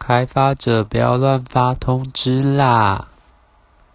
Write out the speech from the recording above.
开发者不要乱发通知啦。